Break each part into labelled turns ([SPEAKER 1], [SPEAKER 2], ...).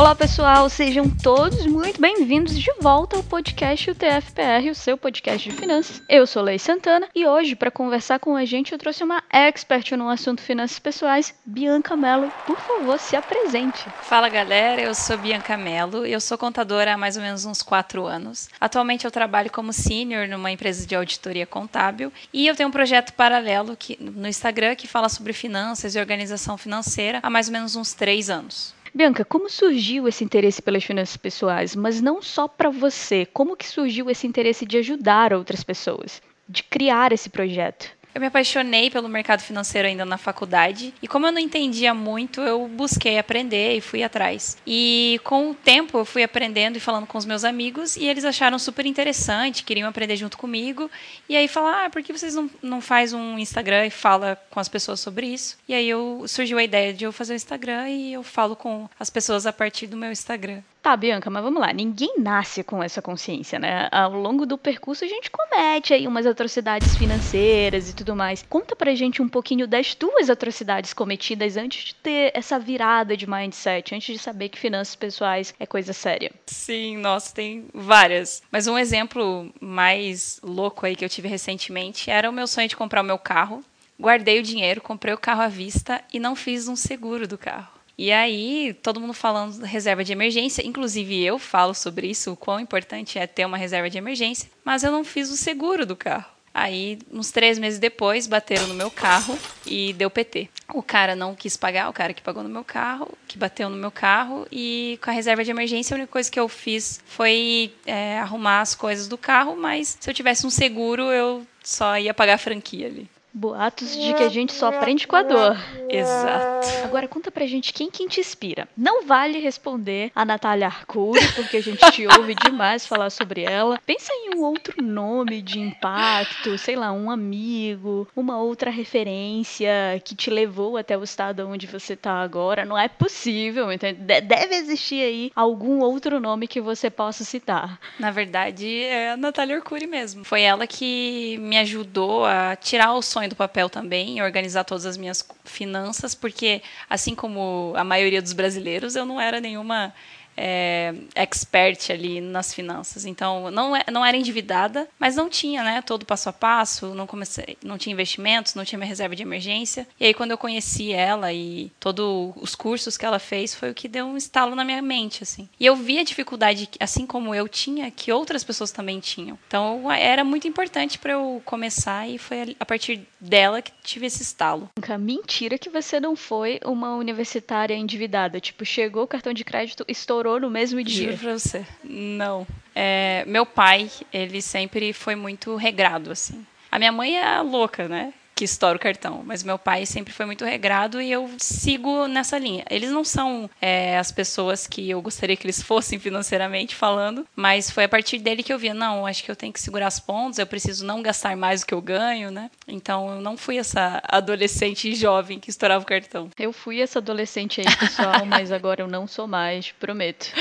[SPEAKER 1] Olá pessoal, sejam todos muito bem-vindos de volta ao podcast UTFPR, o seu podcast de finanças. Eu sou Lei Santana e hoje, para conversar com a gente, eu trouxe uma expert no assunto finanças pessoais, Bianca Mello. Por favor, se apresente.
[SPEAKER 2] Fala galera, eu sou Bianca Mello eu sou contadora há mais ou menos uns 4 anos. Atualmente eu trabalho como senior numa empresa de auditoria contábil e eu tenho um projeto paralelo que, no Instagram que fala sobre finanças e organização financeira há mais ou menos uns 3 anos.
[SPEAKER 1] Bianca, como surgiu esse interesse pelas finanças pessoais? Mas não só para você, como que surgiu esse interesse de ajudar outras pessoas, de criar esse projeto?
[SPEAKER 2] Eu me apaixonei pelo mercado financeiro ainda na faculdade e como eu não entendia muito, eu busquei aprender e fui atrás. E com o tempo eu fui aprendendo e falando com os meus amigos e eles acharam super interessante, queriam aprender junto comigo. E aí falaram, ah, por que vocês não, não faz um Instagram e fala com as pessoas sobre isso? E aí eu, surgiu a ideia de eu fazer o Instagram e eu falo com as pessoas a partir do meu Instagram.
[SPEAKER 1] Tá, Bianca, mas vamos lá. Ninguém nasce com essa consciência, né? Ao longo do percurso a gente comete aí umas atrocidades financeiras e tudo mais. Conta pra gente um pouquinho das tuas atrocidades cometidas antes de ter essa virada de mindset, antes de saber que finanças pessoais é coisa séria.
[SPEAKER 2] Sim, nossa, tem várias. Mas um exemplo mais louco aí que eu tive recentemente era o meu sonho de comprar o meu carro. Guardei o dinheiro, comprei o carro à vista e não fiz um seguro do carro. E aí, todo mundo falando reserva de emergência, inclusive eu falo sobre isso, o quão importante é ter uma reserva de emergência, mas eu não fiz o seguro do carro. Aí, uns três meses depois, bateram no meu carro e deu PT. O cara não quis pagar, o cara que pagou no meu carro, que bateu no meu carro, e com a reserva de emergência, a única coisa que eu fiz foi é, arrumar as coisas do carro, mas se eu tivesse um seguro, eu só ia pagar a franquia ali.
[SPEAKER 1] Boatos de que a gente só aprende com a dor.
[SPEAKER 2] Exato.
[SPEAKER 1] Agora conta pra gente quem, quem te inspira. Não vale responder a Natália Arcuri, porque a gente te ouve demais falar sobre ela. Pensa em um outro nome de impacto, sei lá, um amigo, uma outra referência que te levou até o estado onde você tá agora. Não é possível, entende? Deve existir aí algum outro nome que você possa citar.
[SPEAKER 2] Na verdade, é a Natália Arcuri mesmo. Foi ela que me ajudou a tirar o sonho do papel também, organizar todas as minhas finanças, porque assim como a maioria dos brasileiros, eu não era nenhuma é, expert ali nas finanças. Então, não, é, não era endividada, mas não tinha, né, todo passo a passo, não comecei, não tinha investimentos, não tinha minha reserva de emergência. E aí, quando eu conheci ela e todos os cursos que ela fez, foi o que deu um estalo na minha mente, assim. E eu vi a dificuldade, assim como eu tinha, que outras pessoas também tinham. Então, era muito importante para eu começar e foi a partir dela que tive esse estalo.
[SPEAKER 1] Mentira que você não foi uma universitária endividada. Tipo, chegou o cartão de crédito, estourou no mesmo dia?
[SPEAKER 2] Juro pra você. Não. É, meu pai, ele sempre foi muito regrado, assim. A minha mãe é louca, né? Que estoura o cartão. Mas meu pai sempre foi muito regrado e eu sigo nessa linha. Eles não são é, as pessoas que eu gostaria que eles fossem financeiramente falando, mas foi a partir dele que eu via, não, acho que eu tenho que segurar as pontas, eu preciso não gastar mais do que eu ganho, né? Então eu não fui essa adolescente jovem que estourava o cartão.
[SPEAKER 1] Eu fui essa adolescente aí, pessoal, mas agora eu não sou mais, prometo.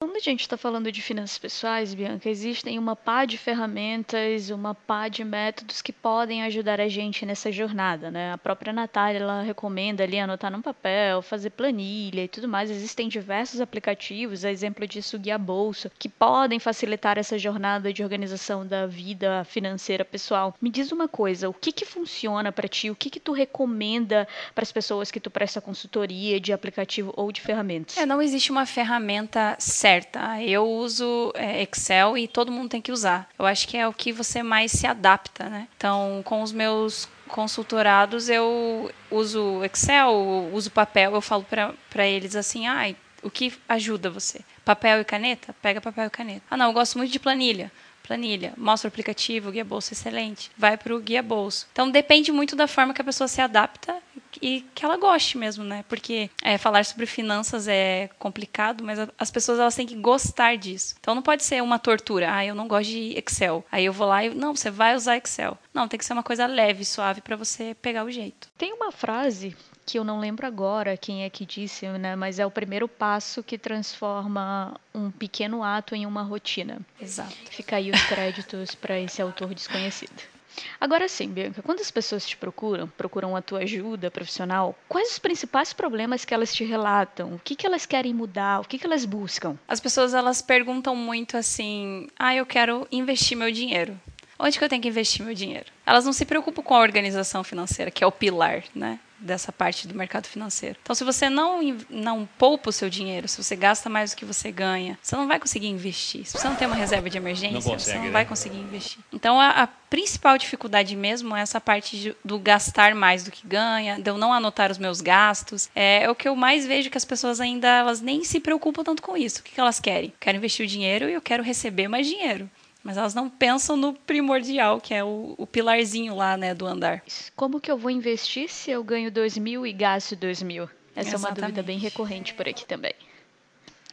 [SPEAKER 1] Quando a gente está falando de finanças pessoais, Bianca, existem uma pá de ferramentas, uma pá de métodos que podem ajudar a gente nessa jornada, né? A própria Natália, ela recomenda ali anotar num papel, fazer planilha e tudo mais. Existem diversos aplicativos, a exemplo disso o Guia Bolsa, que podem facilitar essa jornada de organização da vida financeira pessoal. Me diz uma coisa, o que que funciona para ti? O que que tu recomenda para as pessoas que tu presta consultoria de aplicativo ou de ferramentas?
[SPEAKER 2] É, não existe uma ferramenta certa certa. Eu uso é, Excel e todo mundo tem que usar. Eu acho que é o que você mais se adapta, né? Então, com os meus consultorados, eu uso Excel, uso papel, eu falo para eles assim, ah, o que ajuda você? Papel e caneta? Pega papel e caneta. Ah, não, eu gosto muito de planilha planilha, mostra o aplicativo, guia bolso excelente, vai para o guia bolso. Então depende muito da forma que a pessoa se adapta e que ela goste mesmo, né? Porque é, falar sobre finanças é complicado, mas as pessoas elas têm que gostar disso. Então não pode ser uma tortura. Ah, eu não gosto de Excel. Aí eu vou lá e não, você vai usar Excel. Não, tem que ser uma coisa leve, suave para você pegar o jeito.
[SPEAKER 1] Tem uma frase que eu não lembro agora quem é que disse, né? Mas é o primeiro passo que transforma um pequeno ato em uma rotina.
[SPEAKER 2] Exato.
[SPEAKER 1] Fica aí os créditos para esse autor desconhecido. Agora sim, Bianca, quando as pessoas te procuram, procuram a tua ajuda profissional, quais os principais problemas que elas te relatam? O que, que elas querem mudar? O que, que elas buscam?
[SPEAKER 2] As pessoas elas perguntam muito assim: ah, eu quero investir meu dinheiro. Onde que eu tenho que investir meu dinheiro? Elas não se preocupam com a organização financeira, que é o pilar, né? Dessa parte do mercado financeiro. Então, se você não, não poupa o seu dinheiro, se você gasta mais do que você ganha, você não vai conseguir investir. Se você não tem uma reserva de emergência, não consegue, você não né? vai conseguir investir. Então, a, a, principal dificuldade mesmo é essa parte de, do gastar mais do que ganha, de eu não anotar os meus gastos. É, é, o que eu mais vejo que as pessoas ainda elas nem se preocupam tanto com isso. O que, que elas querem? Quero investir o dinheiro e eu quero receber mais dinheiro. Mas elas não pensam no primordial, que é o, o, pilarzinho lá, né, do andar.
[SPEAKER 1] Como que eu vou investir se eu ganho dois mil e gasto dois mil? Essa Exatamente. é uma dúvida bem recorrente por aqui também.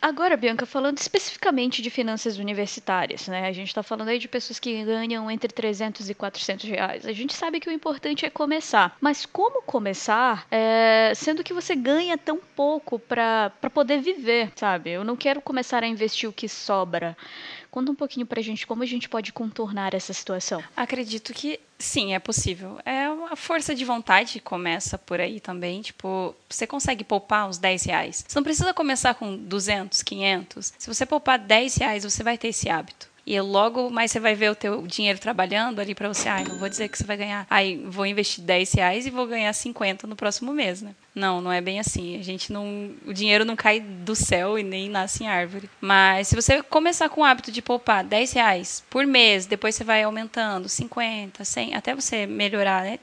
[SPEAKER 1] Agora, Bianca, falando especificamente de finanças universitárias, né? A gente está falando aí de pessoas que ganham entre 300 e 400 reais. A gente sabe que o importante é começar, mas como começar, é, sendo que você ganha tão pouco para poder viver, sabe? Eu não quero começar a investir o que sobra. Conta um pouquinho pra gente como a gente pode contornar essa situação.
[SPEAKER 2] Acredito que sim, é possível. É a força de vontade começa por aí também. Tipo, você consegue poupar uns 10 reais. Você não precisa começar com 200, 500. Se você poupar 10 reais, você vai ter esse hábito. E logo mais você vai ver o teu dinheiro trabalhando ali para você. Ai, não vou dizer que você vai ganhar. Aí vou investir 10 reais e vou ganhar 50 no próximo mês, né? Não, não é bem assim. A gente não. O dinheiro não cai do céu e nem nasce em árvore. Mas se você começar com o hábito de poupar 10 reais por mês, depois você vai aumentando 50, 100, até você melhorar, né?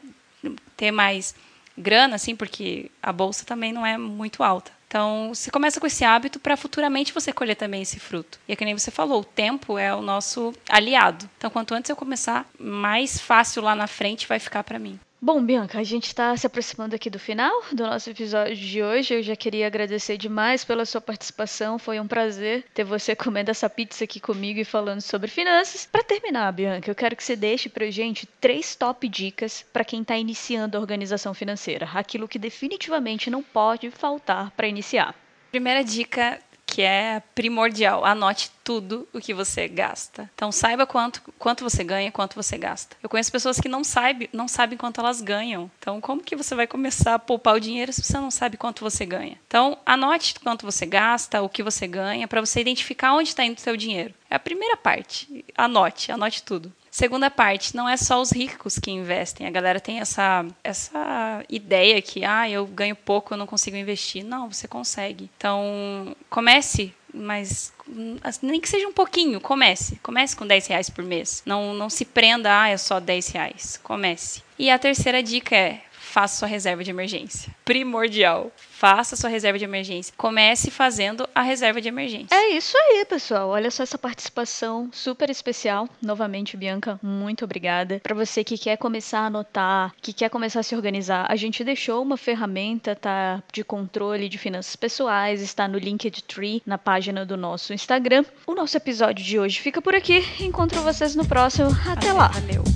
[SPEAKER 2] Ter mais grana, assim, porque a bolsa também não é muito alta. Então, você começa com esse hábito para futuramente você colher também esse fruto. E é que nem você falou, o tempo é o nosso aliado. Então, quanto antes eu começar, mais fácil lá na frente vai ficar para mim.
[SPEAKER 1] Bom, Bianca, a gente está se aproximando aqui do final do nosso episódio de hoje. Eu já queria agradecer demais pela sua participação. Foi um prazer ter você comendo essa pizza aqui comigo e falando sobre finanças. Para terminar, Bianca, eu quero que você deixe para gente três top dicas para quem está iniciando a organização financeira. Aquilo que definitivamente não pode faltar para iniciar.
[SPEAKER 2] Primeira dica que é primordial. Anote tudo o que você gasta. Então saiba quanto, quanto você ganha, quanto você gasta. Eu conheço pessoas que não sabem, não sabem quanto elas ganham. Então como que você vai começar a poupar o dinheiro se você não sabe quanto você ganha? Então anote quanto você gasta, o que você ganha, para você identificar onde está indo o seu dinheiro. É a primeira parte. Anote, anote tudo. Segunda parte, não é só os ricos que investem. A galera tem essa, essa ideia que, ah, eu ganho pouco, eu não consigo investir. Não, você consegue. Então, comece mas nem que seja um pouquinho, comece. Comece com 10 reais por mês. Não, não se prenda, ah, é só 10 reais. Comece. E a terceira dica é faça sua reserva de emergência. Primordial. Faça sua reserva de emergência. Comece fazendo a reserva de emergência.
[SPEAKER 1] É isso aí, pessoal. Olha só essa participação super especial. Novamente, Bianca, muito obrigada. Para você que quer começar a anotar, que quer começar a se organizar, a gente deixou uma ferramenta tá, de controle de finanças pessoais, está no Linktree, na página do nosso Instagram. O nosso episódio de hoje fica por aqui. Encontro vocês no próximo. Até lá.
[SPEAKER 2] Valeu.